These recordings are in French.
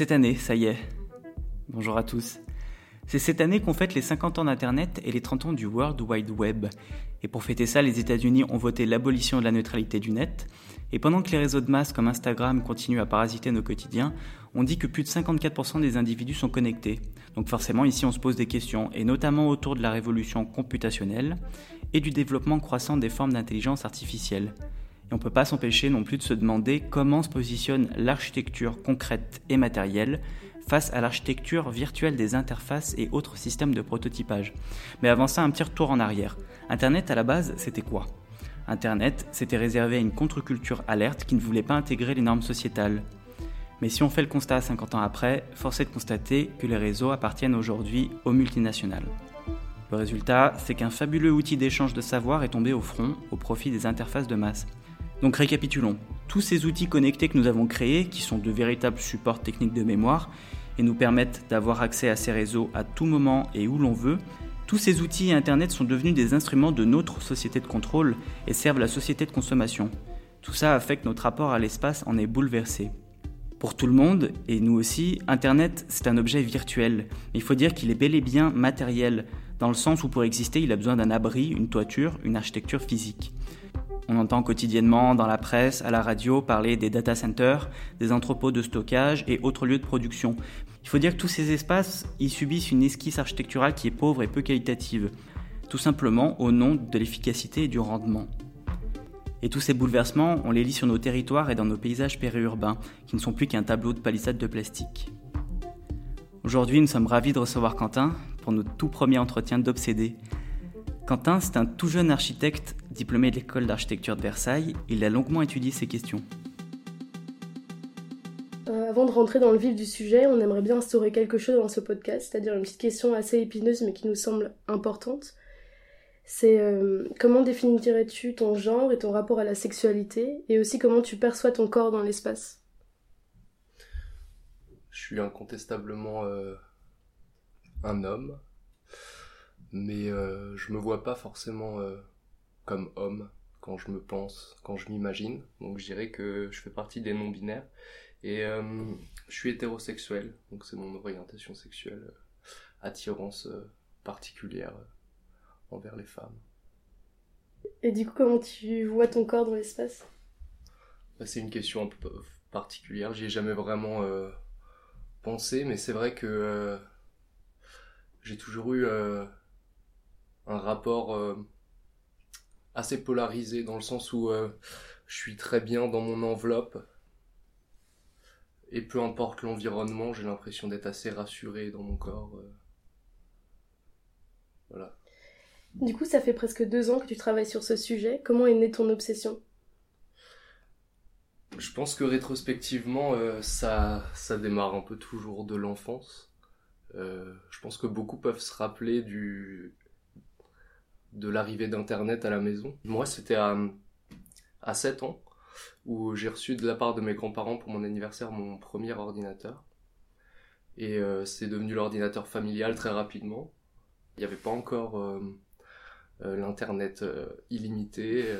Cette année, ça y est. Bonjour à tous. C'est cette année qu'on fête les 50 ans d'Internet et les 30 ans du World Wide Web. Et pour fêter ça, les États-Unis ont voté l'abolition de la neutralité du net. Et pendant que les réseaux de masse comme Instagram continuent à parasiter nos quotidiens, on dit que plus de 54% des individus sont connectés. Donc forcément, ici, on se pose des questions, et notamment autour de la révolution computationnelle et du développement croissant des formes d'intelligence artificielle. Et on ne peut pas s'empêcher non plus de se demander comment se positionne l'architecture concrète et matérielle face à l'architecture virtuelle des interfaces et autres systèmes de prototypage. Mais avant ça, un petit retour en arrière. Internet à la base, c'était quoi? Internet, c'était réservé à une contre-culture alerte qui ne voulait pas intégrer les normes sociétales. Mais si on fait le constat 50 ans après, force est de constater que les réseaux appartiennent aujourd'hui aux multinationales. Le résultat, c'est qu'un fabuleux outil d'échange de savoir est tombé au front au profit des interfaces de masse. Donc récapitulons. Tous ces outils connectés que nous avons créés, qui sont de véritables supports techniques de mémoire, et nous permettent d'avoir accès à ces réseaux à tout moment et où l'on veut, tous ces outils et Internet sont devenus des instruments de notre société de contrôle et servent la société de consommation. Tout ça a fait que notre rapport à l'espace en est bouleversé. Pour tout le monde, et nous aussi, Internet, c'est un objet virtuel. Il faut dire qu'il est bel et bien matériel, dans le sens où pour exister, il a besoin d'un abri, une toiture, une architecture physique. On entend quotidiennement dans la presse, à la radio, parler des data centers, des entrepôts de stockage et autres lieux de production. Il faut dire que tous ces espaces y subissent une esquisse architecturale qui est pauvre et peu qualitative, tout simplement au nom de l'efficacité et du rendement. Et tous ces bouleversements, on les lit sur nos territoires et dans nos paysages périurbains, qui ne sont plus qu'un tableau de palissade de plastique. Aujourd'hui, nous sommes ravis de recevoir Quentin pour notre tout premier entretien d'Obsédé, Quentin, c'est un tout jeune architecte diplômé de l'école d'architecture de Versailles. Il a longuement étudié ces questions. Euh, avant de rentrer dans le vif du sujet, on aimerait bien instaurer quelque chose dans ce podcast, c'est-à-dire une petite question assez épineuse mais qui nous semble importante. C'est euh, comment définirais-tu ton genre et ton rapport à la sexualité et aussi comment tu perçois ton corps dans l'espace? Je suis incontestablement euh, un homme mais euh, je me vois pas forcément euh, comme homme quand je me pense, quand je m'imagine. Donc je dirais que je fais partie des non-binaires et euh, je suis hétérosexuel, donc c'est mon orientation sexuelle, attirance particulière envers les femmes. Et du coup, comment tu vois ton corps dans l'espace? Bah, C'est une question un peu particulière, j'y ai jamais vraiment pensé, mais c'est vrai que j'ai toujours eu un rapport euh, assez polarisé dans le sens où euh, je suis très bien dans mon enveloppe et peu importe l'environnement, j'ai l'impression d'être assez rassuré dans mon corps. Euh. Voilà. Du coup, ça fait presque deux ans que tu travailles sur ce sujet. Comment est née ton obsession? Je pense que rétrospectivement, ça, ça démarre un peu toujours de l'enfance. je pense que beaucoup peuvent se rappeler du, de l'arrivée d'Internet à la maison. Moi, c'était à, à 7 ans où j'ai reçu de la part de mes grands-parents pour mon anniversaire mon premier ordinateur. Et euh, c'est devenu l'ordinateur familial très rapidement. Il n'y avait pas encore euh, euh, l'Internet illimité.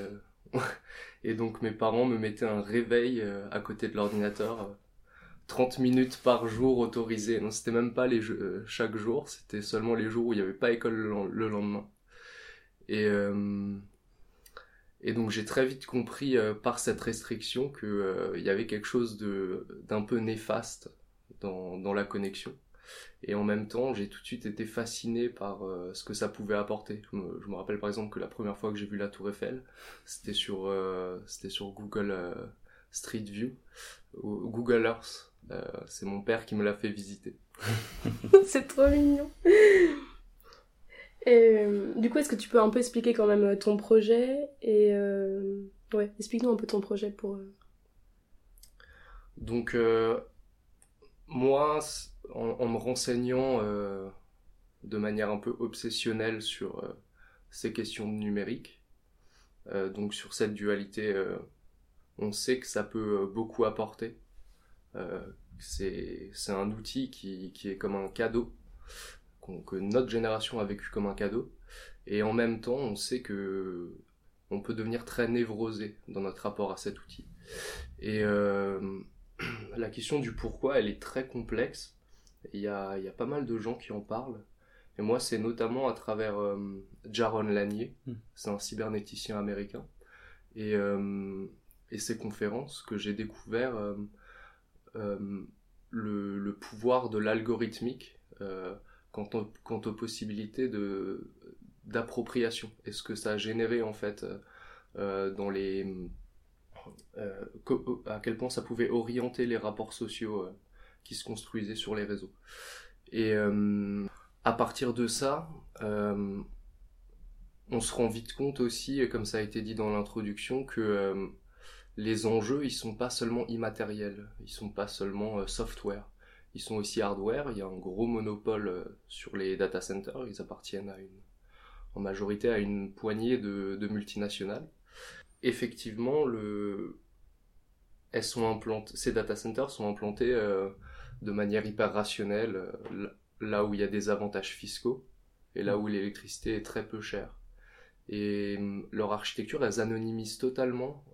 et donc mes parents me mettaient un réveil à côté de l'ordinateur. 30 minutes par jour autorisé. Non, c'était même pas les chaque jour, c'était seulement les jours où il n'y avait pas école le lendemain. Et, euh, et donc j'ai très vite compris euh, par cette restriction qu'il euh, y avait quelque chose d'un peu néfaste dans, dans la connexion. Et en même temps, j'ai tout de suite été fasciné par ce que ça pouvait apporter. Je me, rappelle par exemple que la première fois que j'ai vu la Tour Eiffel, c'était sur, sur Google Street View, ou Google Earth. c'est mon père qui me l'a fait visiter. c'est trop mignon. Euh, du coup, est-ce que tu peux un peu expliquer quand même euh, ton projet et euh, ouais, explique-nous un peu ton projet pour. Donc moi, en, me renseignant de manière un peu obsessionnelle sur ces questions numériques, donc sur cette dualité, on sait que ça peut beaucoup apporter. c'est un outil qui, qui est comme un cadeau que notre génération a vécu comme un cadeau. Et en même temps, on sait que on peut devenir très névrosé dans notre rapport à cet outil. Et euh, la question du pourquoi, elle est très complexe. Il y a, il y a pas mal de gens qui en parlent. Et moi, c'est notamment à travers euh, Jaron Lanier, Mm. c'est un cybernéticien américain, et, euh, et ses conférences que j'ai découvert euh, euh, le, le pouvoir de l'algorithmique euh, quant, au- quant aux possibilités de d'appropriation et ce que ça a généré en fait euh, euh, dans les euh, à quel point ça pouvait orienter les rapports sociaux qui se construisaient sur les réseaux. Et à partir de ça, on se rend vite compte aussi, comme ça a été dit dans l'introduction, que les enjeux, ils sont pas seulement immatériels, ils sont pas seulement software, ils sont aussi hardware. Il y a un gros monopole euh, sur les data centers, ils appartiennent en majorité à une poignée de, multinationales. Effectivement, le, elles sont implantées, ces data centers sont implantés euh, de manière hyper rationnelle, euh, là- où il y a des avantages fiscaux et là où l'électricité est très peu chère. Et hum, leur architecture, elles anonymisent totalement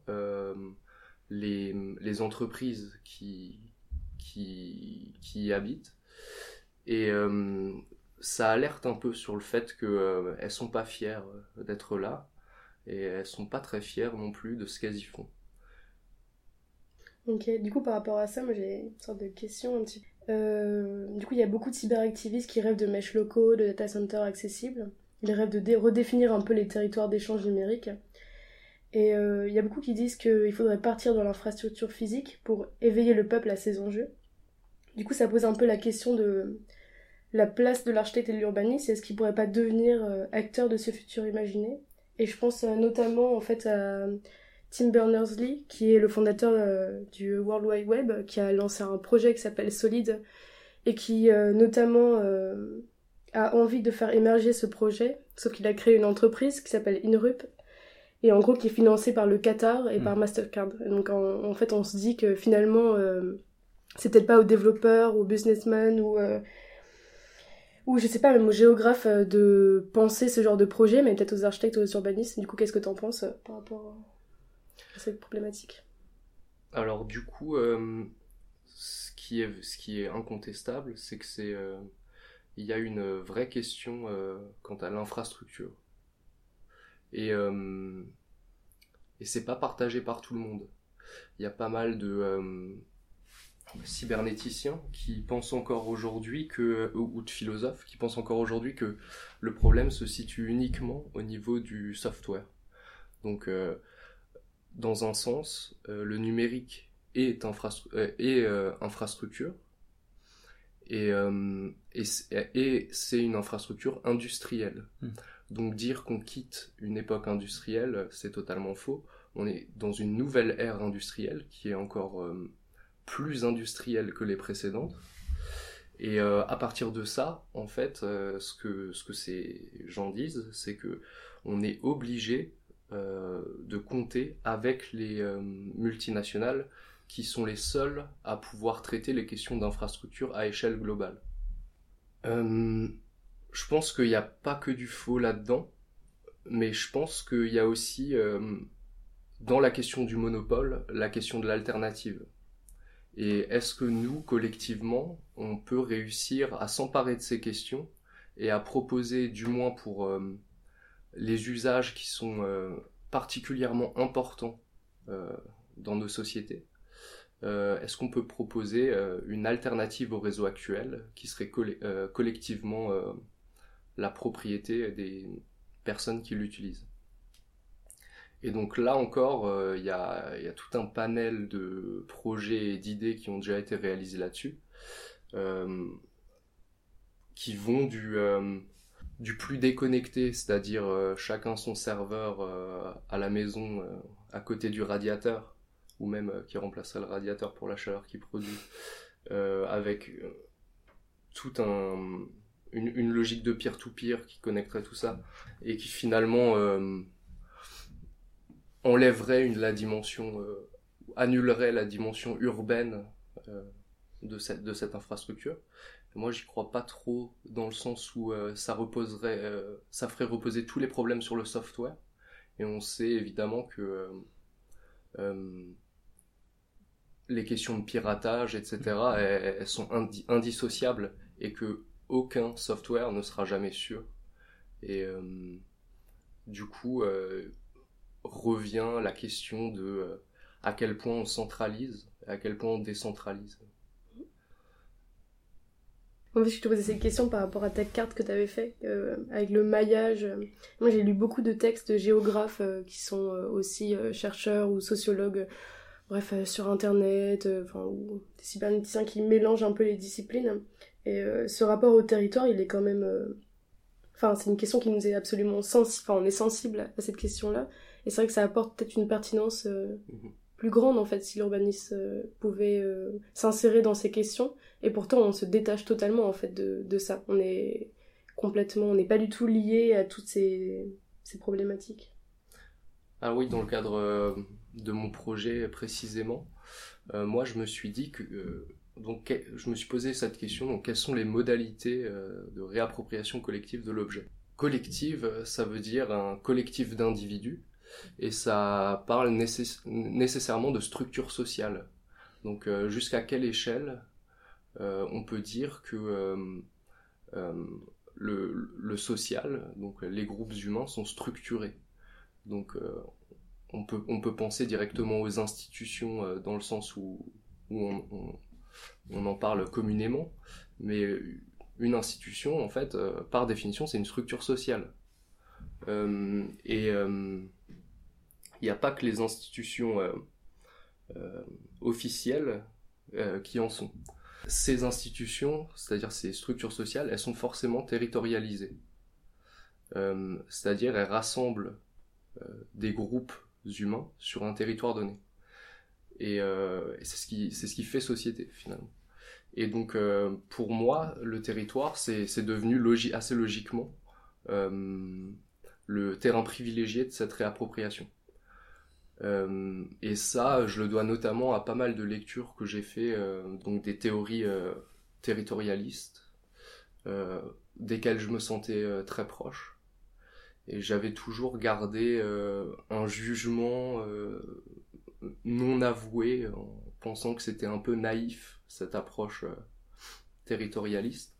les entreprises qui, qui, qui y habitent. Et euh, ça alerte un peu sur le fait qu'elles ne sont pas fières euh, d'être là et elles sont pas très fières non plus de ce qu'elles y font. Ok, du coup, par rapport à ça, moi j'ai une sorte de question un petit peu. Euh, du coup, il y a beaucoup de cyberactivistes qui rêvent de mèches locaux, de data centers accessibles. Ils rêvent de dé- redéfinir un peu les territoires d'échange numérique. Et euh, il y a beaucoup qui disent qu'il faudrait partir dans l'infrastructure physique pour éveiller le peuple à ces enjeux. Du coup, ça pose un peu la question de la place de l'architecte et de l'urbaniste. Est-ce qu'il pourrait pas devenir euh, acteur de ce futur imaginé? Et je pense euh, notamment en fait à Tim Berners-Lee, qui est le fondateur euh, du World Wide Web, qui a lancé un projet qui s'appelle Solid et qui euh, notamment euh, a envie de faire émerger ce projet, sauf qu'il a créé une entreprise qui s'appelle Inrup et en gros qui est financée par le Qatar et Mm. par Mastercard. Et donc en, en fait on se dit que finalement euh, c'est peut-être pas aux développeurs, aux businessmen ou euh, ou je sais pas même aux géographes euh, de penser ce genre de projet, mais peut-être aux architectes ou aux urbanistes. Du coup qu'est-ce que t'en penses euh, par rapport à cette problématique? Alors du coup, euh, ce, qui est, ce qui est incontestable, c'est que c'est il y a une vraie question quant à l'infrastructure. Et, euh, et c'est pas partagé par tout le monde. Il y a pas mal de euh, cybernéticiens qui pensent encore aujourd'hui que, ou de philosophes qui pensent encore aujourd'hui que le problème se situe uniquement au niveau du software. Donc, euh, dans un sens, euh, le numérique est, infrastru- est, infrastructure et, c'est une infrastructure industrielle. Mm. Donc dire qu'on quitte une époque industrielle, c'est totalement faux. On est dans une nouvelle ère industrielle qui est encore euh, plus industrielle que les précédentes. Et euh, à partir de ça, en fait, euh, ce que ce que ces gens disent, c'est que on est obligé de compter avec les multinationales qui sont les seuls à pouvoir traiter les questions d'infrastructure à échelle globale. Je pense qu'il n'y a pas que du faux là-dedans, mais je pense qu'il y a aussi, euh, dans la question du monopole, la question de l'alternative. Et est-ce que nous, collectivement, on peut réussir à s'emparer de ces questions et à proposer, du moins pour euh, les usages qui sont euh, particulièrement importants dans nos sociétés, est-ce qu'on peut proposer une alternative au réseau actuel qui serait colle- collectivement la propriété des personnes qui l'utilisent. Et donc là encore, euh, il y, a, tout un panel de projets et d'idées qui ont déjà été réalisés là-dessus, euh, qui vont du, euh, du plus déconnecté, c'est-à-dire chacun son serveur à la maison à côté du radiateur, ou même qui remplacerait le radiateur pour la chaleur qu'il produit, avec tout un une, logique de peer-to-peer qui connecterait tout ça et qui finalement euh, enlèverait une, la dimension, euh, annulerait la dimension urbaine euh, de, cette, de cette infrastructure. Moi, j'y crois pas trop dans le sens où ça reposerait, ça ferait reposer tous les problèmes sur le software. Et on sait évidemment que les questions de piratage, etc., elles, sont indissociables et que aucun software ne sera jamais sûr. Et euh, du coup, euh, revient la question de euh, à quel point on centralise, à quel point on décentralise. En fait, je te posais cette question par rapport à ta carte que tu avais fait avec le maillage. Moi, j'ai lu beaucoup de textes géographes qui sont aussi chercheurs ou sociologues bref, euh, sur internet, euh, enfin, ou des cybernéticiens qui mélangent un peu les disciplines. Et euh, ce rapport au territoire, il est quand même. Enfin, c'est une question qui nous est absolument sensible. Enfin, on est sensible à cette question-là. Et c'est vrai que ça apporte peut-être une pertinence mhm. plus grande, en fait, si l'urbanisme pouvait s'insérer dans ces questions. Et pourtant, on se détache totalement, en fait, de, de ça. On est complètement. On n'est pas du tout lié à toutes ces, ces problématiques. Ah oui, dans le cadre de mon projet précisément, euh, moi je me suis dit que euh, donc je me suis posé cette question donc quelles sont les modalités euh, de réappropriation collective de l'objet? Collective, ça veut dire un collectif d'individus et ça parle nécessairement de structure sociale. Donc jusqu'à quelle échelle on peut dire que le, social, donc les groupes humains sont structurés. Donc on peut, penser directement aux institutions euh, dans le sens où, on, en parle communément, mais une institution, en fait, euh, par définition, c'est une structure sociale. Euh, et il n'y a pas que les institutions officielles qui en sont. Ces institutions, c'est-à-dire ces structures sociales, elles sont forcément territorialisées. c'est-à-dire elles rassemblent des groupes humains sur un territoire donné. Et, euh, c'est ce qui c'est ce qui fait société finalement. Et donc euh, pour moi, le territoire c'est devenu assez logiquement euh, le terrain privilégié de cette réappropriation. et ça, je le dois notamment à pas mal de lectures que j'ai fait, donc des théories territorialistes, desquelles je me sentais très proche et j'avais toujours gardé euh, un jugement euh, non avoué en pensant que c'était un peu naïf cette approche euh, territorialiste.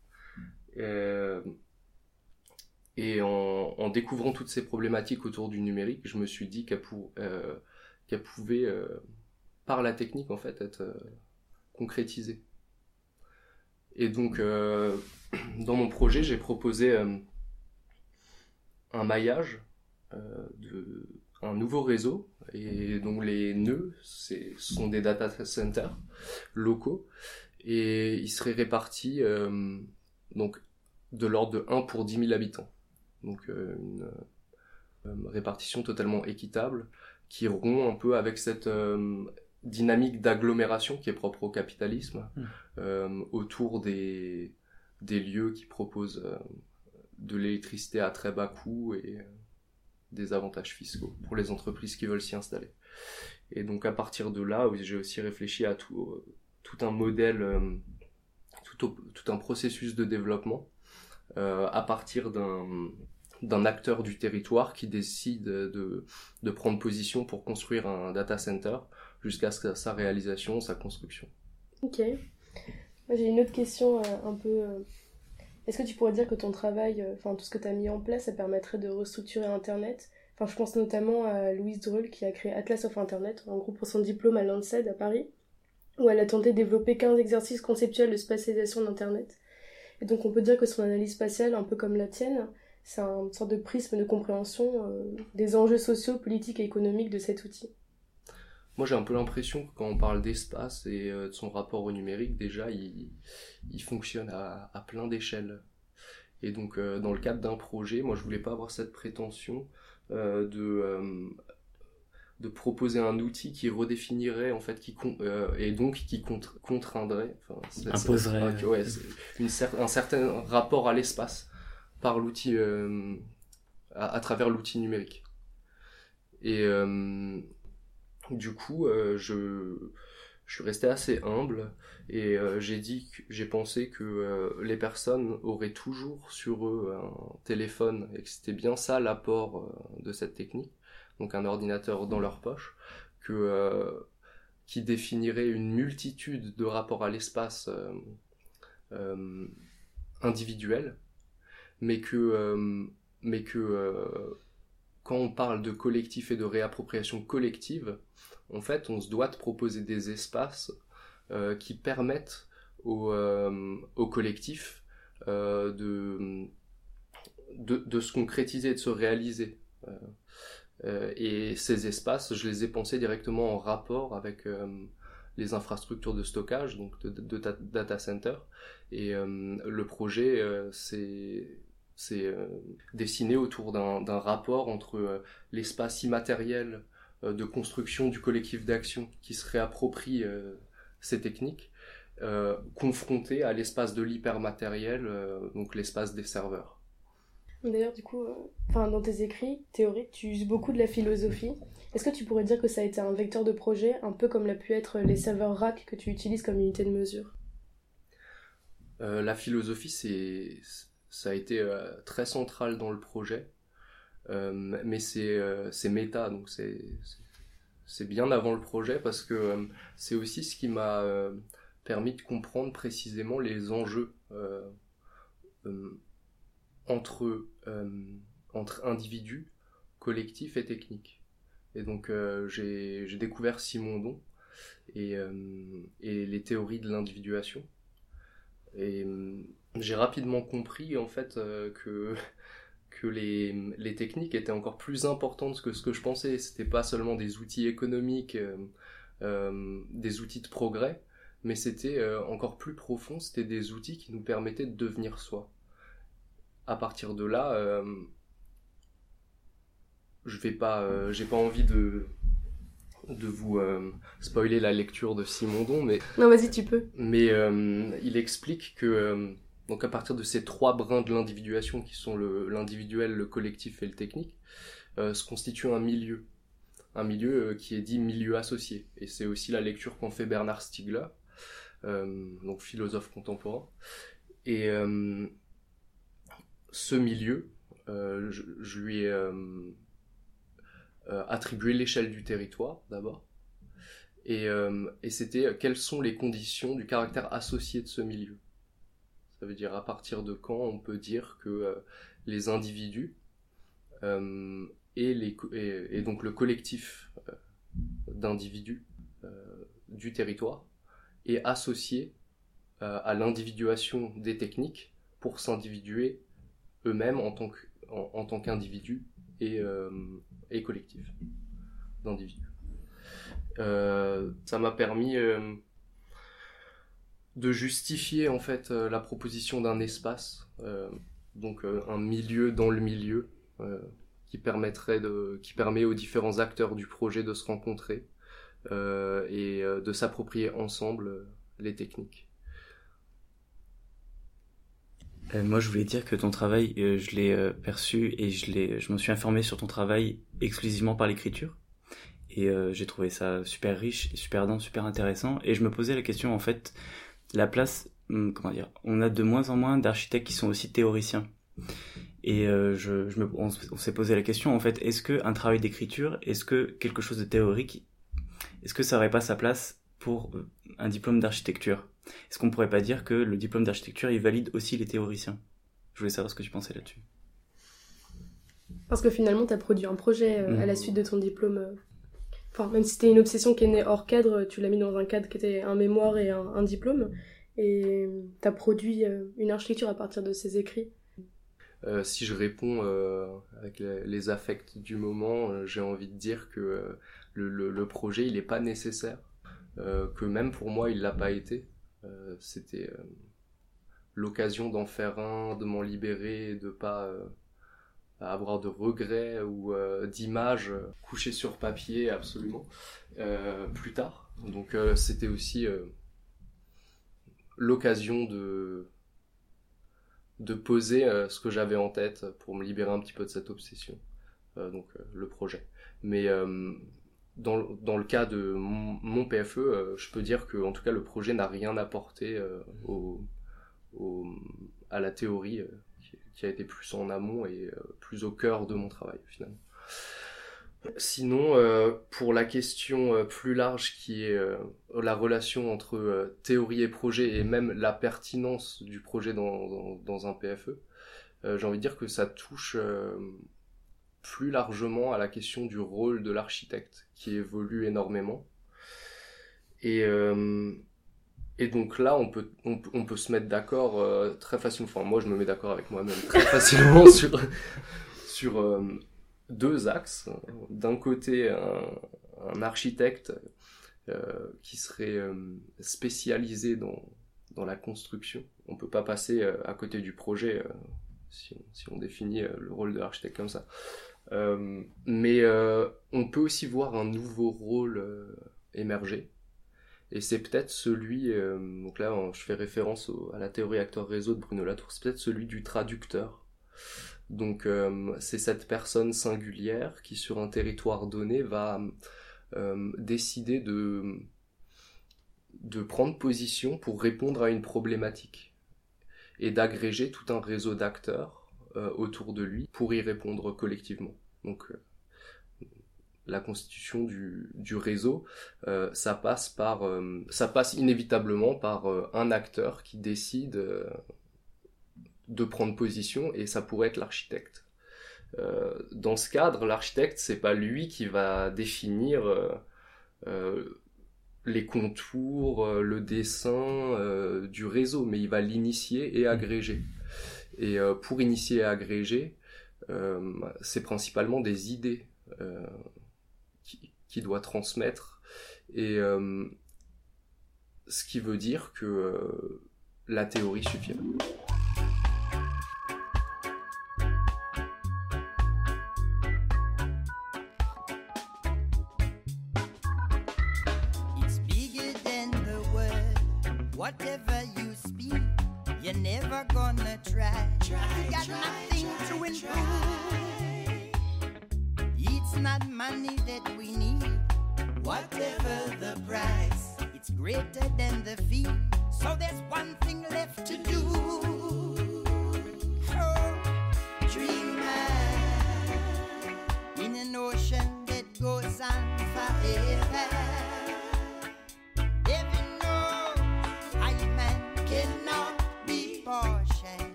Et en, découvrant toutes ces problématiques autour du numérique je me suis dit qu'elle pouvait par la technique en fait être concrétisée. Et donc dans mon projet j'ai proposé un maillage euh, de un nouveau réseau et donc les nœuds ce sont des data centers locaux et ils seraient répartis euh, donc de l'ordre de 1 pour 10 000 habitants donc euh, une répartition totalement équitable qui rompt un peu avec cette dynamique d'agglomération qui est propre au capitalisme mmh. autour des, des lieux qui proposent de l'électricité à très bas coût et euh, des avantages fiscaux pour les entreprises qui veulent s'y installer. Et donc à partir de là, j'ai aussi réfléchi à tout, euh, un modèle, euh, tout, un processus de développement à partir d'un d'un acteur du territoire qui décide de, de prendre position pour construire un data center jusqu'à sa réalisation, sa construction. Ok. J'ai une autre question un peu est-ce que tu pourrais dire que ton travail, euh, enfin tout ce que tu as mis en place, ça permettrait de restructurer Internet? Enfin, je pense notamment à Louise Drull qui a créé Atlas of Internet, en gros pour son diplôme à l'ANSED à Paris, où elle a tenté de développer 15 exercices conceptuels de spatialisation d'Internet. Et donc on peut dire que son analyse spatiale, un peu comme la tienne, c'est une sorte de prisme de compréhension euh, des enjeux sociaux, politiques et économiques de cet outil. Moi, j'ai un peu l'impression que quand on parle d'espace et euh, de son rapport au numérique, déjà, il, il fonctionne à, à plein d'échelles. Et donc, euh, dans le cadre d'un projet, moi, je voulais pas avoir cette prétention euh, de de proposer un outil qui redéfinirait en fait qui et donc qui contraindrait imposerait ouais, une un certain rapport à l'espace par l'outil à, à, travers l'outil numérique et du coup, euh, je, suis resté assez humble et euh, j'ai dit, j'ai pensé que euh, les personnes auraient toujours sur eux un téléphone et que c'était bien ça l'apport de cette technique, donc un ordinateur dans leur poche, qui définirait une multitude de rapports à l'espace individuels, mais que, mais que quand on parle de collectif et de réappropriation collective, en fait, on se doit de proposer des espaces euh, qui permettent au, euh, collectif euh, de, se concrétiser, de se réaliser. et ces espaces, je les ai pensés directement en rapport avec les infrastructures de stockage, donc de, de data center. Et le projet, c'est c'est euh, dessiné autour d'un rapport entre euh, l'espace immatériel euh, de construction du collectif d'action qui se réapproprie ces techniques, confronté à l'espace de l'hypermatériel, donc l'espace des serveurs. D'ailleurs, du coup, dans tes écrits théoriques, tu uses beaucoup de la philosophie. Est-ce que tu pourrais dire que ça a été un vecteur de projet, un peu comme l'a pu être les serveurs rack que tu utilises comme unité de mesure? La philosophie, c'est ça a été euh, très central dans le projet. Euh, mais euh, c'est méta, donc c'est bien avant le projet parce que c'est aussi ce qui m'a permis de comprendre précisément les enjeux entre, entre individus, collectifs et techniques. Et donc j'ai découvert Simondon et, et les théories de l'individuation. Et j'ai rapidement compris en fait euh, que que les, les, techniques étaient encore plus importantes que ce que je pensais. C'était pas seulement des outils économiques, euh, euh, des outils de progrès, mais c'était encore plus profond. C'était des outils qui nous permettaient de devenir soi. À partir de là, je vais pas, j'ai pas envie de de vous spoiler la lecture de Simondon, mais non, vas-y, tu peux. Mais il explique que donc à partir de ces trois brins de l'individuation qui sont l'individuel, le, collectif et le technique, euh, se constitue un milieu. Un milieu euh, qui est dit milieu associé. Et c'est aussi la lecture qu'en fait Bernard Stiegler, euh, donc philosophe contemporain. Et ce milieu, je, lui ai attribué l'échelle du territoire d'abord. Et, et c'était quelles sont les conditions du caractère associé de ce milieu? Ça veut dire à partir de quand on peut dire que euh, les individus euh, et, les, et, donc le collectif euh, d'individus du territoire est associé à l'individuation des techniques pour s'individuer eux-mêmes en tant en, tant qu'individus et, et collectif d'individus. ça m'a permis de justifier en fait euh, la proposition d'un espace, euh, donc euh, un milieu dans le milieu, qui permettrait de, qui permet aux différents acteurs du projet de se rencontrer et de s'approprier ensemble les techniques. moi, je voulais dire que ton travail, je l'ai perçu et je l'ai, je me suis informé sur ton travail exclusivement par l'écriture. Et j'ai trouvé ça super riche, super dense, super intéressant. Et je me posais la question, en fait, la place, hum, comment dire, on a de moins en moins d'architectes qui sont aussi théoriciens. Et euh, je, je me, on, s'est posé la question, en fait, est-ce que un travail d'écriture, est-ce que quelque chose de théorique, est-ce que ça aurait pas sa place pour euh, un diplôme d'architecture? Est-ce qu'on pourrait pas dire que le diplôme d'architecture, il valide aussi les théoriciens? Je voulais savoir ce que tu pensais là-dessus. Parce que finalement, tu as produit un projet euh, à la mmh. suite de ton diplôme Même si c'était une obsession qui est née hors cadre, tu l'as mis dans un cadre qui était un mémoire et un, diplôme. Et tu as produit euh, une architecture à partir de ces écrits. Euh, si je réponds euh, avec les, affects du moment, j'ai envie de dire que le, projet, il n'est pas nécessaire. que même pour moi, il l'a pas été. C'était l'occasion d'en faire un, de m'en libérer, de pas avoir de regrets ou euh, d'images couchées sur papier absolument euh, plus tard. Donc euh, c'était aussi l'occasion de de poser ce que j'avais en tête pour me libérer un petit peu de cette obsession. donc le projet. Mais dans, dans, le cas de mon, PFE, je peux dire que en tout cas le projet n'a rien apporté à la théorie qui a été plus en amont et euh, plus au cœur de mon travail finalement. Sinon, pour la question plus large qui est la relation entre théorie et projet et même la pertinence du projet dans, dans un PFE, j'ai envie de dire que ça touche plus largement à la question du rôle de l'architecte qui évolue énormément. Et, euh, et donc là, on peut, on, peut se mettre d'accord euh, très facilement. Enfin, moi, je me mets d'accord avec moi-même très facilement sur, sur euh, deux axes. D'un côté, un, architecte qui serait spécialisé dans, dans la construction. On peut pas passer à côté du projet si on, si on définit le rôle de l'architecte comme ça. Euh, mais euh, on peut aussi voir un nouveau rôle euh, émerger. Et c'est peut-être celui, donc là je fais référence à la théorie acteur-réseau de Bruno Latour, c'est peut-être celui du traducteur. Donc c'est cette personne singulière qui sur un territoire donné va décider de, de prendre position pour répondre à une problématique et d'agréger tout un réseau d'acteurs euh, autour de lui pour y répondre collectivement. Donc euh, la constitution du, réseau, euh, ça passe par, ça passe inévitablement par un acteur qui décide de prendre position et ça pourrait être l'architecte. dans ce cadre, l'architecte, c'est pas lui qui va définir les contours, le dessin du réseau, mais il va l'initier et agréger. Et euh, pour initier et agréger, euh, c'est principalement des idées euh, doit transmettre. Et ce qui veut dire que la théorie suffit.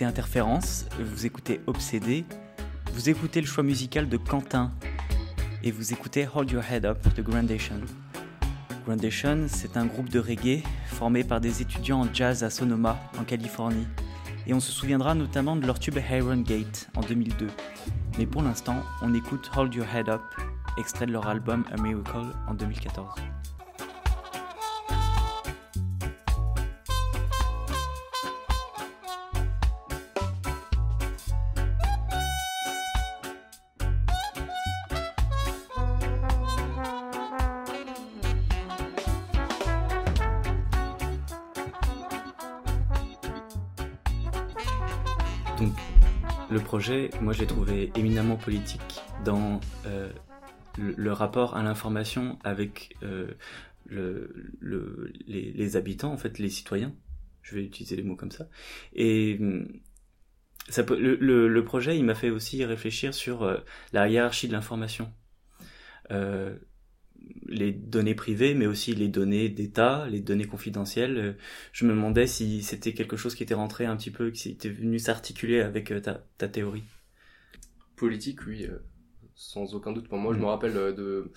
Interférence, vous écoutez Obsédé, vous écoutez le choix musical de Quentin et vous écoutez Hold Your Head Up de Grandation. Grandation, c'est un groupe de reggae formé par des étudiants en jazz à Sonoma, en Californie. Et on se souviendra notamment de leur tube Iron Gate en 2002. Mais pour l'instant, on écoute Hold Your Head Up, extrait de leur album A Miracle en 2014. Moi, je l'ai trouvé éminemment politique dans euh, le, rapport à l'information avec euh, le, le, les, habitants, en fait, les citoyens. Je vais utiliser les mots comme ça. Et peut, le, projet, il m'a fait aussi réfléchir sur euh, la hiérarchie de l'information. Les données privées, mais aussi les données d'État, les données confidentielles. Euh, je me demandais si c'était quelque chose qui était rentré un petit peu, qui était venu s'articuler avec euh, ta, ta, théorie. Politique, oui, sans aucun doute. Pour moi, je me mm. rappelle de,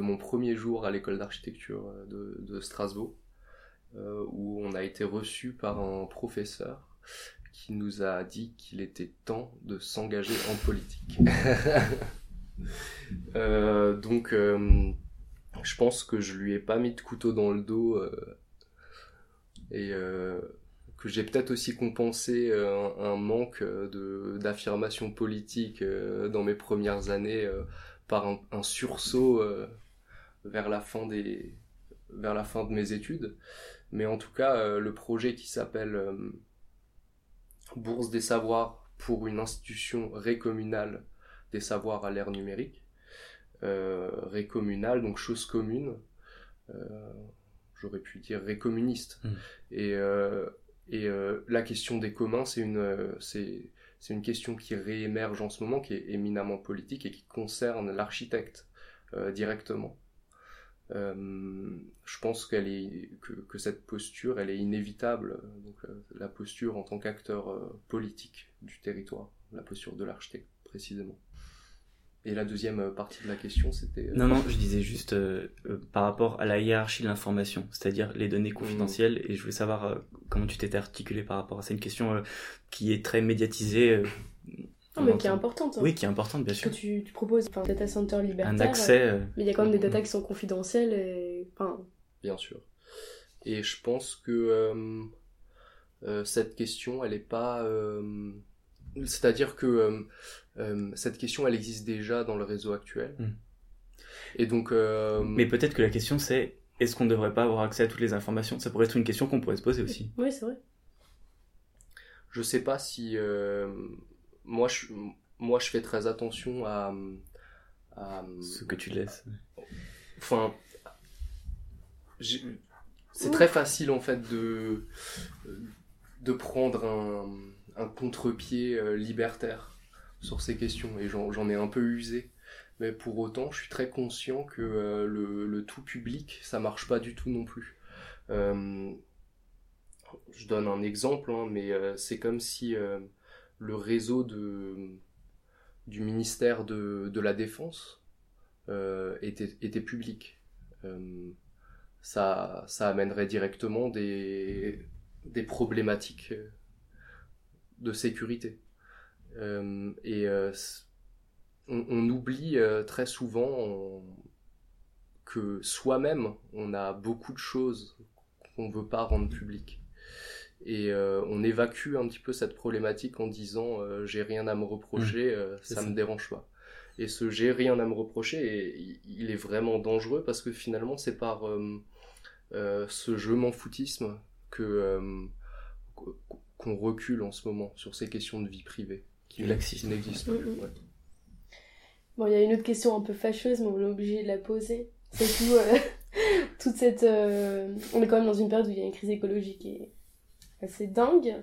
mon premier jour à l'école d'architecture de, de, Strasbourg, où on a été reçu par un professeur qui nous a dit qu'il était temps de s'engager en politique. Euh, donc, euh, je pense que je lui ai pas mis de couteau dans le dos euh, et que j'ai peut-être aussi compensé un, manque de d'affirmation politique dans mes premières années par un, un sursaut vers la fin des vers la fin de mes études. Mais en tout cas, le projet qui s'appelle Bourse des savoirs pour une institution récommunale des savoirs à l'ère numérique. Euh, récommunale, donc chose commune. Euh, j'aurais pu dire récommuniste. Hmm. Et, euh, et la question des communs, c'est une, c'est, c'est une question qui réémerge en ce moment, qui est éminemment politique et qui concerne l'architecte directement. Euh, je pense qu'elle est que, que, cette posture, elle est inévitable. Donc euh, la posture en tant qu'acteur politique du territoire, la posture de l'architecte précisément. Et la deuxième partie de la question, c'était... Non, non, je disais juste par rapport à la hiérarchie de l'information, c'est-à-dire les données confidentielles, et je voulais savoir comment tu t'étais articulé par rapport à ça. une question qui est très médiatisée non, mais qui est importante. Hein. Oui, qui est importante, bien sûr. Que tu, tu proposes un data center libertaire. Un accès. Euh, mais il y a quand même des data qui sont confidentielles et. Enfin... Bien sûr. Et je pense que euh, euh, cette question, elle n'est pas. C'est-à-dire que cette question, elle existe déjà dans le réseau actuel. Hmm. Et donc. Mais peut-être que la question, c'est est-ce qu'on ne devrait pas avoir accès à toutes les informations? Ça pourrait être une question qu'on pourrait se poser aussi. Oui, c'est vrai. Je sais pas si moi je, moi, je fais très attention à, ce que tu laisses. Enfin, c'est très facile en fait de, de prendre un, un contre-pied euh, libertaire sur ces questions et j'en ai un peu usé. Mais pour autant, je suis très conscient que euh, le, tout public, ça marche pas du tout non plus. Euh, je donne un exemple, hein, mais c'est comme si le réseau du ministère de, la Défense euh, était, public. Euh, ça, ça amènerait directement des problématiques de sécurité. Euh, et on, on, oublie très souvent que soi-même, on a beaucoup de choses qu'on ne veut pas rendre publiques. Et euh, on évacue un petit peu cette problématique en disant euh, j'ai rien à me reprocher, mmh. euh, ça, me dérange pas. Et ce j'ai rien à me reprocher, il est vraiment dangereux parce que finalement c'est par ce je m'en foutisme que qu'on recule en ce moment sur ces questions de vie privée qui, n'existent plus. Mmh, mmh. Bon, il y a une autre question un peu fâcheuse, mais on est obligé de la poser. C'est tout, toute cette. on est quand même dans une période où il y a une crise écologique et assez dingue.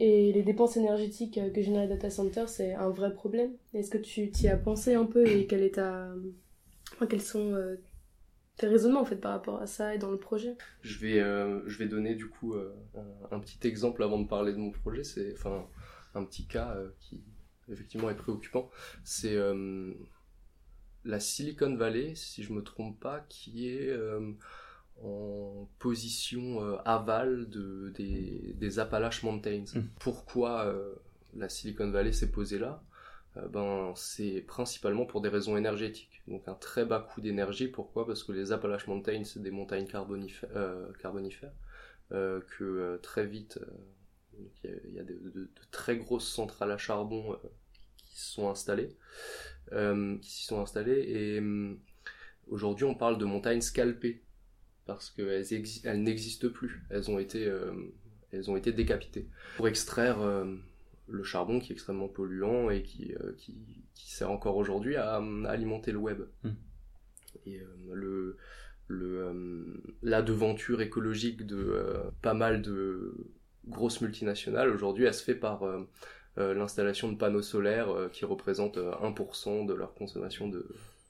Et les dépenses énergétiques que génère les data centers, c'est un vrai problème. Est-ce que tu t'y as pensé un peu et quel est ta... quels sont euh, tes raisonnements en fait par rapport à ça et dans le projet? Je vais, euh, je vais donner du coup euh, un, petit exemple avant de parler de mon projet. C'est enfin un petit cas qui effectivement est préoccupant. C'est la Silicon Valley, si je me trompe pas, qui est en position euh, aval de, des, des Appalaches Mountains. Hmm. Pourquoi euh, la Silicon Valley s'est posée là? Euh, ben, c'est principalement pour des raisons énergétiques. Donc un très bas coût d'énergie. Pourquoi? Parce que les Appalaches Mountains, c'est des montagnes carbonifères, carbonifères que très vite, il y, a, de, de, très grosses centrales à charbon qui se sont installées, qui s'y sont installées. Et hum, aujourd'hui, on parle de montagnes scalpées parce qu'elles elles n'existent plus. Elles ont été, euh, elles ont été décapitées. Pour extraire euh, le charbon qui est extrêmement polluant et qui, qui, sert encore aujourd'hui à, alimenter le web. Hmm. Et le, le, la devanture écologique de pas mal de grosses multinationales, aujourd'hui, elle se fait par l'installation de panneaux solaires qui représentent 1% de leur consommation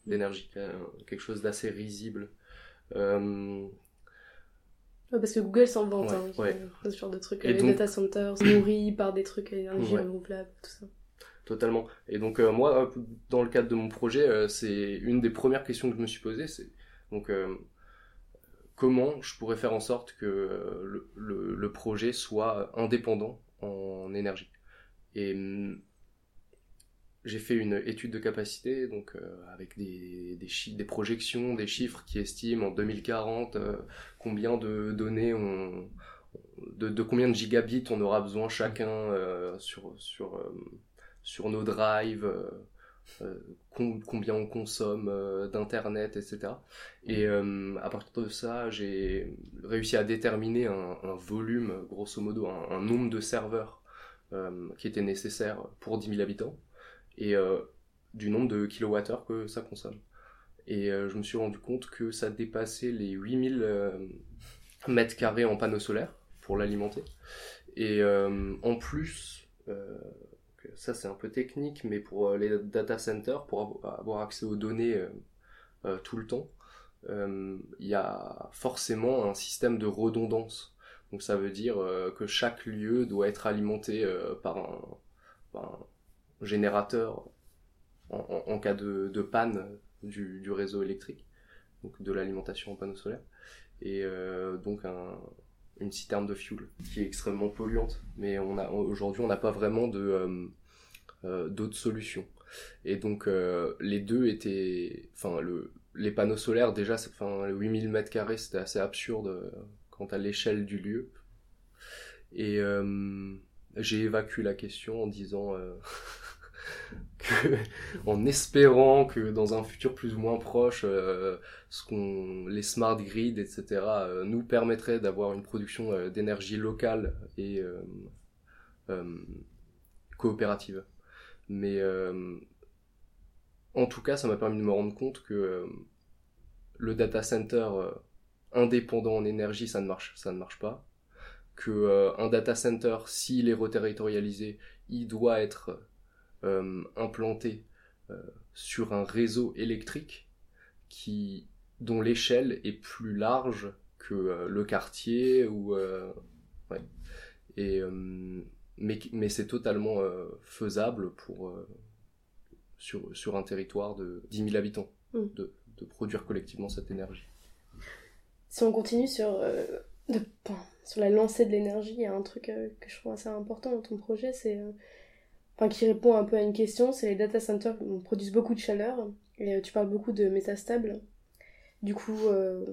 d'énergie. quelque chose d'assez risible. Euh, parce que Google s'en vante, hein, ce genre de trucs. les data centers nourris par des trucs énergie renouvelable, tout ça. Totalement. Et donc euh, moi, dans le cadre de mon projet, euh, c'est une des premières questions que je me suis posée, c'est donc comment je pourrais faire en sorte que le, le, projet soit indépendant en énergie. Et hum, j'ai fait une étude de capacité, donc euh, avec des, des, projections, des chiffres qui estiment en 2040 euh, combien de données on, de, combien de gigabits on aura besoin chacun euh, sur nos drives, combien on consomme d'internet, etc. Et à partir de ça, j'ai réussi à déterminer un, un volume, grosso modo, un, un nombre de serveurs qui était nécessaire pour 10 000 habitants et euh, du nombre de kilowattheures que ça consomme. Et euh, je me suis rendu compte que ça dépassait les 8000 euh, mètres carrés en panneaux solaires pour l'alimenter. Et en plus, ça c'est un peu technique, mais pour les data centers, pour avoir accès aux données tout le temps, il y a forcément un système de redondance. Donc ça veut dire que chaque lieu doit être alimenté par un, générateur en, cas de, panne du, réseau électrique, donc de l'alimentation en panneaux solaires, et euh, donc une citerne de fuel qui est extrêmement polluante. Mais on aujourd'hui on n'a pas vraiment de euh, euh, d'autres solutions. Et donc les deux étaient, enfin le les panneaux solaires déjà, enfin 8000 mètres carrés c'était assez absurde quant à l'échelle du lieu. Et j'ai évacué la question en disant en espérant que dans un futur plus ou moins proche, euh, les smart grids, etc., euh, nous permettraient d'avoir une production euh, d'énergie locale et coopérative. Mais en tout cas, ça m'a permis de me rendre compte que le data center indépendant en énergie, ça ne marche, ça ne marche pas. Que un data center, s'il est reterritorialisé, il doit être implanté euh, sur un réseau électrique qui, dont l'échelle est plus large que euh, le quartier ou ouais. et mais, mais c'est totalement faisable pour sur, sur un territoire de 10 000 habitants mm. de, de, produire collectivement cette énergie. Si on continue sur, de, sur la lancée de l'énergie, il y a un truc que je trouve assez important dans ton projet, c'est enfin qui répond un peu à une question, c'est les data centers produisent beaucoup de chaleur. Et euh, tu parles beaucoup de métastables. Du coup, euh,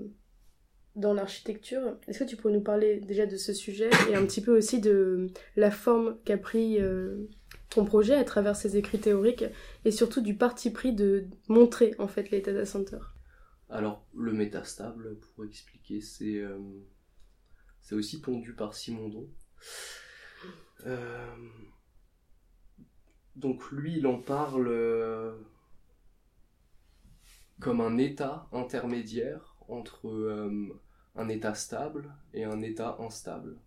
dans l'architecture, est-ce que tu pourrais nous parler déjà de ce sujet et un petit peu aussi de la forme qu'a pris euh, ton projet à travers ses écrits théoriques et surtout du parti pris de montrer en fait les data centers? Alors, le métastable, pour expliquer, c'est aussi pondu par Simondon. Donc lui, il en parle euh, comme un état intermédiaire entre euh, un état stable et un état instable,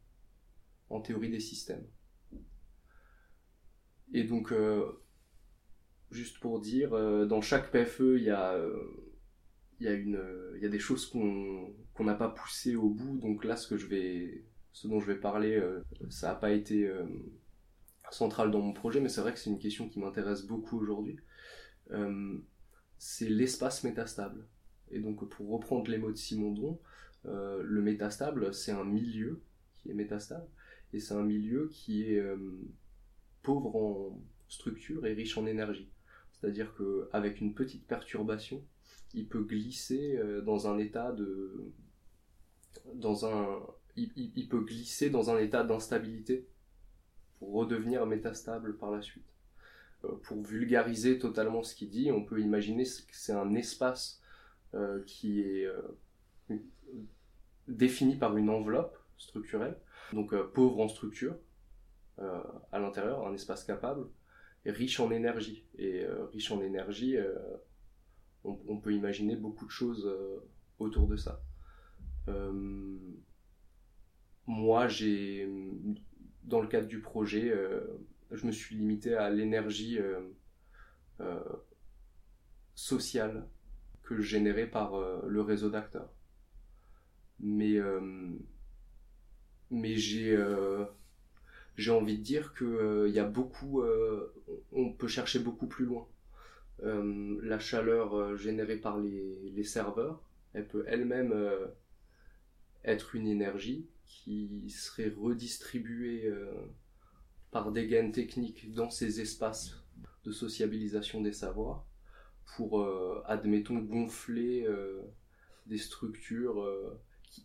en théorie des systèmes. Et donc, euh, juste pour dire, dans chaque PFE, il y a, des choses qu'on n'a pas poussées au bout. Donc là, ce, ce dont je vais parler, ça n'a pas été centrale dans mon projet, mais c'est vrai que c'est une question qui m'intéresse beaucoup aujourd'hui. Euh, c'est l'espace métastable. Et donc, pour reprendre les mots de Simondon, euh, le métastable, c'est un milieu qui est métastable, et c'est un milieu qui est euh, pauvre en structure et riche en énergie. C'est-à-dire qu'avec une petite perturbation, il peut glisser dans un état de. dans un. il peut glisser dans un état d'instabilité redevenir métastable par la suite. Euh, pour vulgariser totalement ce qu'il dit, on peut imaginer que c'est un espace euh, qui est euh, défini par une enveloppe structurelle, donc pauvre en structure, à l'intérieur, un espace capable, riche en énergie. Et riche en énergie, on, peut imaginer beaucoup de choses autour de ça. moi, j'ai, dans le cadre du projet, je me suis limité à l'énergie sociale que générée par le réseau d'acteurs. Mais euh, mais j'ai euh, j'ai envie de dire que il euh, y a beaucoup on peut chercher beaucoup plus loin. La chaleur générée par les, les, serveurs elle peut elle-même être une énergie qui serait redistribuée par des gaines techniques dans ces espaces de sociabilisation des savoirs pour, admettons, gonfler des structures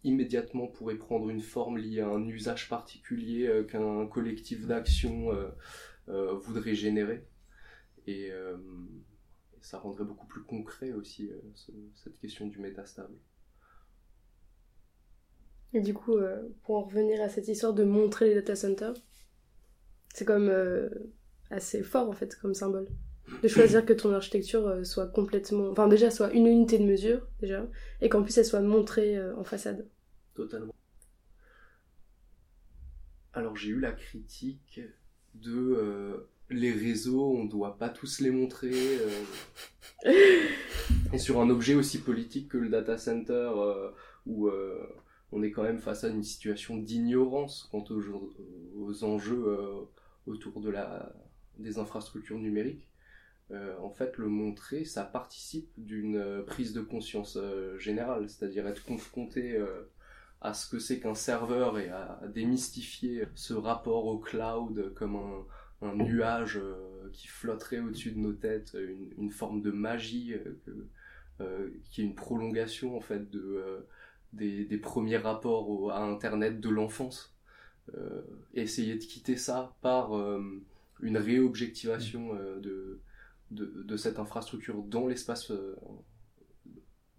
immédiatement pourrait prendre une forme liée à un usage particulier euh, qu'un collectif d'action euh, euh, voudrait générer. Et, ça rendrait beaucoup plus concret aussi cette question du métastable. Et du coup, pour en revenir à cette histoire de montrer les data centers, c'est comme assez fort en fait comme symbole de choisir que ton architecture euh, soit complètement, enfin déjà soit une unité de mesure déjà, et qu'en plus elle soit montrée euh, en façade. Totalement. Alors j'ai eu la critique de euh, les réseaux, on doit pas tous les montrer. et sur un objet aussi politique que le data center, où on est quand même face à une situation d'ignorance quant aux, aux enjeux autour de la, des infrastructures numériques. Euh, en fait, le montrer, ça participe d'une euh, prise de conscience euh, générale, c'est-à-dire être confronté à ce que c'est qu'un serveur et à, démystifier ce rapport au cloud comme un, nuage qui flotterait au-dessus de nos têtes, une, forme de magie qui est une prolongation en fait de, des, premiers rapports à Internet de l'enfance. essayer de quitter ça par une réobjectivation de de, cette infrastructure dans l'espace euh,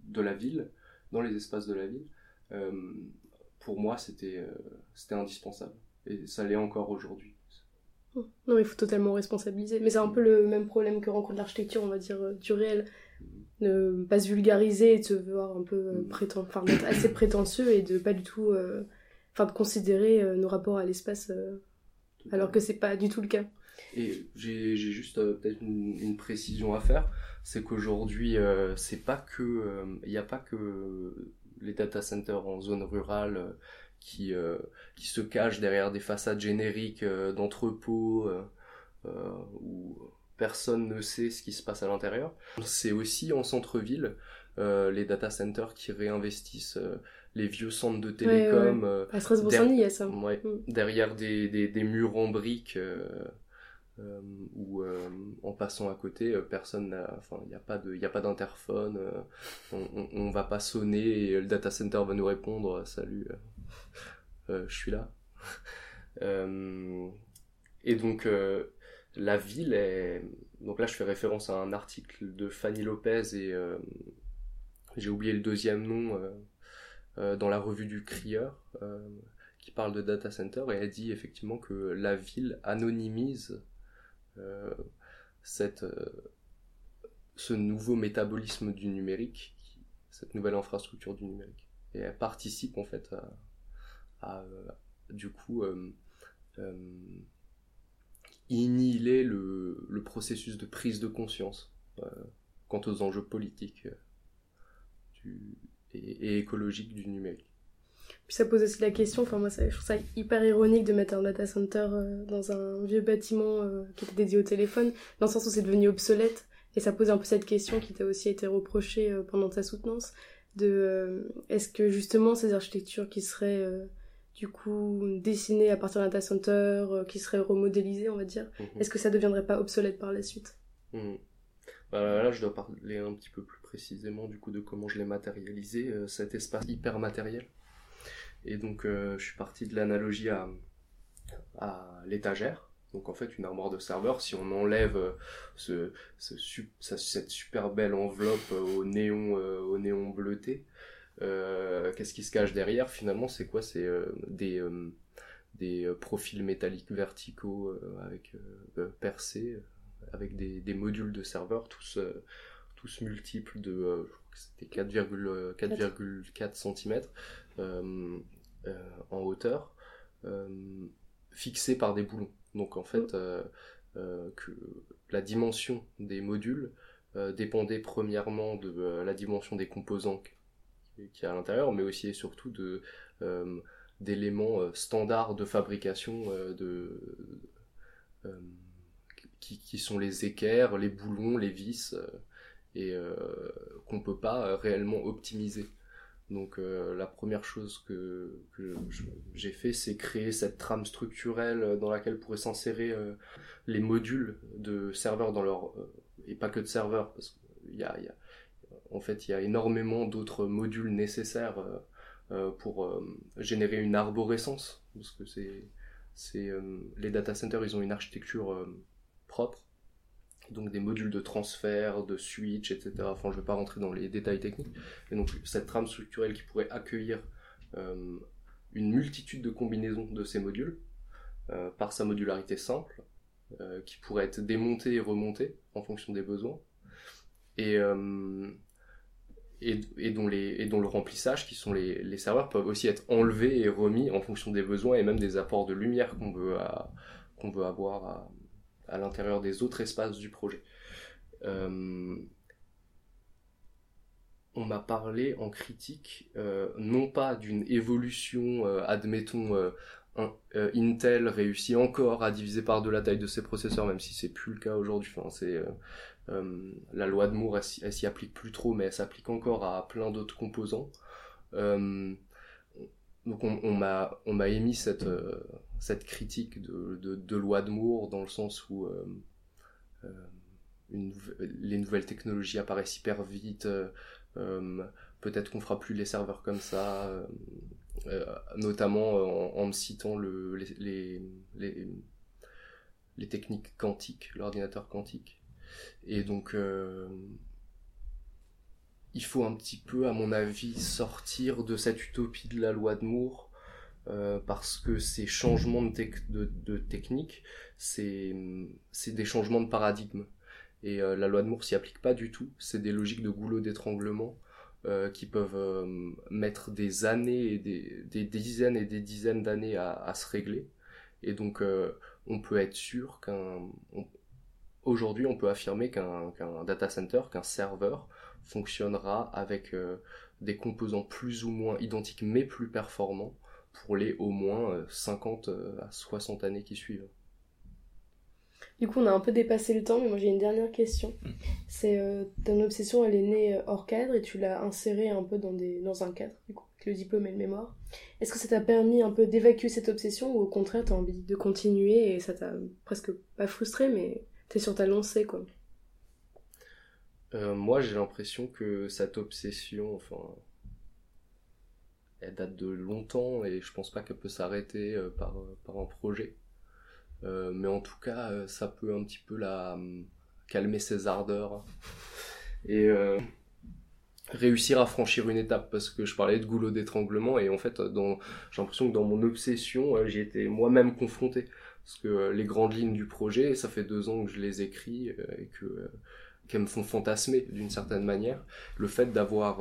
de la ville, dans les espaces de la ville, euh, pour moi, c'était euh, c'était indispensable. Et ça l'est encore aujourd'hui. Oh. Non, il faut totalement responsabiliser. Mais c'est un peu le même problème que rencontre l'architecture, on va dire, du réel. Ne pas se vulgariser et de se voir un peu prétend... enfin, d'être assez prétentieux et de pas du tout. Enfin, de considérer nos rapports à l'espace alors que c'est pas du tout le cas. Et j'ai juste euh, peut-être une, précision à faire, c'est qu'aujourd'hui, euh, c'est pas que, il euh, n'y a pas que les data centers en zone rurale qui, qui se cachent derrière des façades génériques d'entrepôts où personne ne sait ce qui se passe à l'intérieur. C'est aussi en centre-ville les data centers qui réinvestissent les vieux centres de télécom. à Strasbourg-Saint-Denis, ça. Ouais, mm. Derrière des, des, des, murs en briques euh, où euh, en passant à côté, euh, personne n'a, enfin, il n'y a pas de, il a pas d'interphone, on, on, va pas sonner et le data center va nous répondre, salut, je suis là. et donc la ville est, donc là je fais référence à un article de Fanny Lopez et j'ai oublié le deuxième nom dans la revue du Crieur qui parle de data center et elle dit effectivement que la ville anonymise euh, cette, euh, ce nouveau métabolisme du numérique, cette nouvelle infrastructure du numérique. Et elle participe en fait à, euh, du coup inhiler le, processus de prise de conscience quant aux enjeux politiques et, écologiques du numérique. Puis ça pose aussi la question, enfin moi je trouve ça hyper ironique de mettre un data center euh, dans un vieux bâtiment euh, qui était dédié au téléphone, dans le sens où c'est devenu obsolète. Et ça pose un peu cette question qui t'a aussi été reprochée euh, pendant ta soutenance, de est-ce que justement ces architectures qui seraient du coup à partir d'un data center, qui seraient remodélisées on va dire, mhm. est-ce que ça deviendrait pas obsolète par la suite? Mhm. bah, Là je dois parler un petit peu plus précisément du coup de comment je l'ai matérialisé, cet espace hyper matériel. Et donc, euh, je suis parti de l'analogie à, à l'étagère. Donc, en fait, une armoire de serveur, si on enlève euh, ce, ce, cette super belle enveloppe au néon, euh, au néon bleuté, qu'est-ce qui se cache derrière Finalement, c'est quoi? C'est des, des profils métalliques verticaux avec percés, avec des, des, modules de serveurs, tous, tous multiples de c'était 4,4 cm en hauteur, fixés par des boulons. Donc en fait, mm. que la dimension des modules dépendait premièrement de la dimension des composants qui est à l'intérieur, mais aussi et surtout de euh, d'éléments euh, standards de fabrication euh, de qui, qui, sont les équerres, les boulons, les vis et qu'on peut pas réellement optimiser. Donc la première chose que, j'ai fait, c'est créer cette trame structurelle dans laquelle pourraient s'insérer les modules de serveurs dans leur et pas que de serveurs parce qu'il y a en fait, il y a énormément d'autres modules nécessaires euh, euh, pour euh, générer une arborescence, parce que c'est, les data centers, ils ont une architecture propre, donc des modules de transfert, de switch, etc. Enfin, je ne vais pas rentrer dans les détails techniques. Et donc, cette trame structurelle qui pourrait accueillir une multitude de combinaisons de ces modules par sa modularité simple, qui pourrait être démontée et remontée en fonction des besoins. Et, dont les, et dont le remplissage, qui sont les, les, serveurs, peuvent aussi être enlevés et remis en fonction des besoins et même des apports de lumière qu'on veut, veut avoir à, à l'intérieur des autres espaces du projet. Euh, on m'a parlé en critique, euh, non pas d'une évolution, euh, admettons, Intel réussit encore à diviser par deux la taille de ses processeurs, même si c'est plus le cas aujourd'hui. Enfin, c'est euh, la loi de Moore, elle, s'y applique plus trop, mais elle s'applique encore à plein d'autres composants. Euh, donc on, m'a émis cette euh, critique de, loi de Moore dans le sens où les nouvelles technologies apparaissent hyper vite. Peut-être qu'on fera plus les serveurs comme ça, notamment en, me citant le, les, les, les techniques quantiques, l'ordinateur quantique. Et donc, euh, il faut un petit peu, à mon avis, sortir de cette utopie de la loi de Moore, euh, parce que ces changements de, de, technique, c'est des changements de paradigme. Et euh, la loi de Moore s'y applique pas du tout. C'est des logiques de goulot d'étranglement qui peuvent mettre des années et des, des, dizaines et des dizaines d'années à, se régler. Et donc, on peut être sûr qu'un Aujourd'hui, on peut affirmer qu'un data center, qu'un serveur fonctionnera avec euh, des composants plus ou moins identiques mais plus performants pour les au moins 50 euh, euh, à 60 années qui suivent. Du coup, on a un peu dépassé le temps, mais moi j'ai une dernière question. Mm. C'est ton obsession, elle est née hors cadre et tu l'as insérée un peu dans, des, dans un cadre, du coup, avec le diplôme et le mémoire. Est-ce que ça t'a permis un peu d'évacuer cette obsession ou au contraire t'as envie de continuer et ça t'a presque pas frustré, mais T'es sur ta lancée, quoi. Euh, moi, j'ai l'impression que cette obsession, enfin, elle date de longtemps et je pense pas qu'elle peut s'arrêter euh, par, par un projet. Euh, mais en tout cas, ça peut un petit peu la calmer ses ardeurs et réussir à franchir une étape parce que je parlais de goulot d'étranglement et en fait, j'ai l'impression que dans mon obsession, j'ai été moi-même confronté parce que euh, les grandes lignes du projet, ça fait deux ans que je les écris euh, et que euh, qu'elles me font fantasmer d'une certaine manière. Le fait d'avoir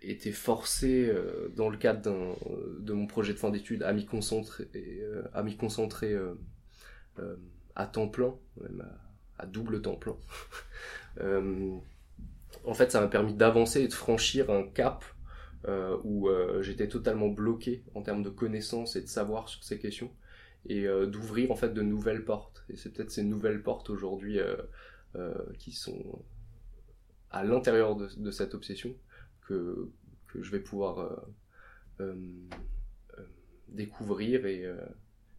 été forcé dans le cadre de mon projet de fin d'études à m'y concentrer, à m'y concentrer à temps plein, même à, double temps plein. en fait, ça m'a permis d'avancer et de franchir un cap où j'étais totalement bloqué en termes de connaissances et de savoir sur ces questions et euh, d'ouvrir en fait de nouvelles portes. Et c'est peut-être ces nouvelles portes aujourd'hui euh, euh, qui sont à l'intérieur de, cette obsession que, que je vais pouvoir découvrir et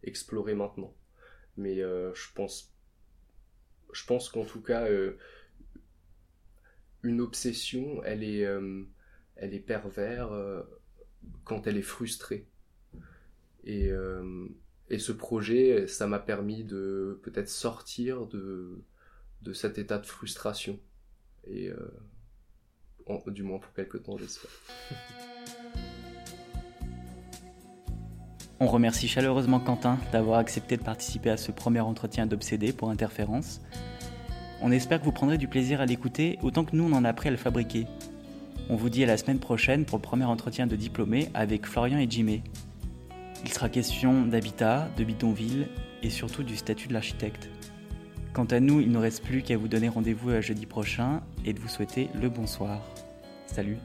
explorer maintenant. Mais je pense, je pense qu'en tout cas, une obsession, elle est, elle est pervers quand elle est frustrée. Et, et ce projet, ça m'a permis de peut-être sortir de, de cet état de frustration. Et euh, du moins pour quelques temps, j'espère. On remercie chaleureusement Quentin d'avoir accepté de participer à ce premier entretien d'Obsédé pour Interférence. On espère que vous prendrez du plaisir à l'écouter autant que nous on en a appris à le fabriquer. On vous dit à la semaine prochaine pour le premier entretien de diplômé avec Florian et Jimé. Il sera question d'habitat, de bidonville et surtout du statut de l'architecte. Quant à nous, il ne reste plus qu'à vous donner rendez-vous à jeudi prochain et de vous souhaiter le bonsoir. Salut